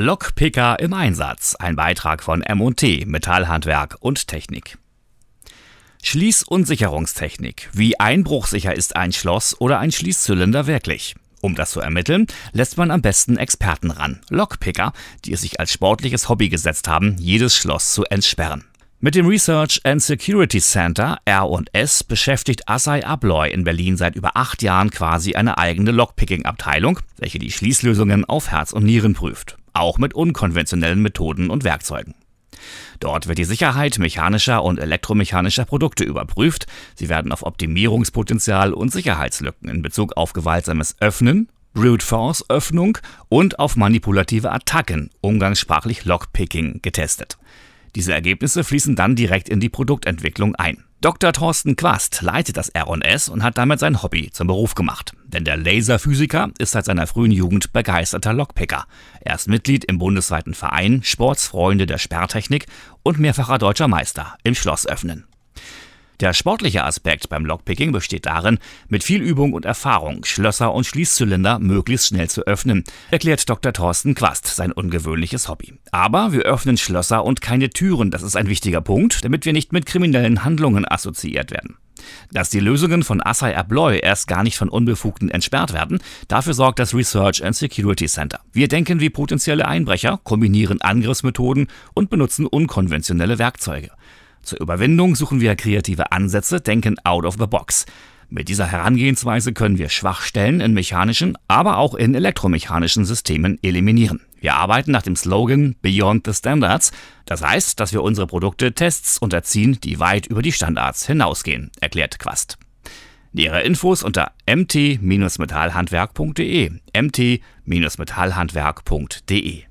Lockpicker im Einsatz. Ein Beitrag von M&T, Metallhandwerk und Technik. Schließ- und Sicherungstechnik. Wie einbruchsicher ist ein Schloss oder ein Schließzylinder wirklich? Um das zu ermitteln, lässt man am besten Experten ran. Lockpicker, die es sich als sportliches Hobby gesetzt haben, jedes Schloss zu entsperren. Mit dem Research and Security Center R&S beschäftigt Assay Abloy in Berlin seit über acht Jahren quasi eine eigene Lockpicking-Abteilung, welche die Schließlösungen auf Herz und Nieren prüft, auch mit unkonventionellen Methoden und Werkzeugen. Dort wird die Sicherheit mechanischer und elektromechanischer Produkte überprüft. Sie werden auf Optimierungspotenzial und Sicherheitslücken in Bezug auf gewaltsames Öffnen, Brute Force Öffnung und auf manipulative Attacken, umgangssprachlich Lockpicking, getestet. Diese Ergebnisse fließen dann direkt in die Produktentwicklung ein. Dr. Thorsten Quast leitet das R&S und hat damit sein Hobby zum Beruf gemacht. Denn der Laserphysiker ist seit seiner frühen Jugend begeisterter Lockpicker. Er ist Mitglied im bundesweiten Verein Sportsfreunde der Sperrtechnik und mehrfacher deutscher Meister im Schlossöffnen. Der sportliche Aspekt beim Lockpicking besteht darin, mit viel Übung und Erfahrung Schlösser und Schließzylinder möglichst schnell zu öffnen, erklärt Dr. Thorsten Quast sein ungewöhnliches Hobby. Aber wir öffnen Schlösser und keine Türen, das ist ein wichtiger Punkt, damit wir nicht mit kriminellen Handlungen assoziiert werden. Dass die Lösungen von Assay Abloy erst gar nicht von Unbefugten entsperrt werden, dafür sorgt das Research and Security Center. Wir denken wie potenzielle Einbrecher, kombinieren Angriffsmethoden und benutzen unkonventionelle Werkzeuge. Zur Überwindung suchen wir kreative Ansätze, denken out of the box. Mit dieser Herangehensweise können wir Schwachstellen in mechanischen, aber auch in elektromechanischen Systemen eliminieren. Wir arbeiten nach dem Slogan Beyond the Standards. Das heißt, dass wir unsere Produkte Tests unterziehen, die weit über die Standards hinausgehen, erklärt Quast. Nähere Infos unter mt-metallhandwerk.de mt-metallhandwerk.de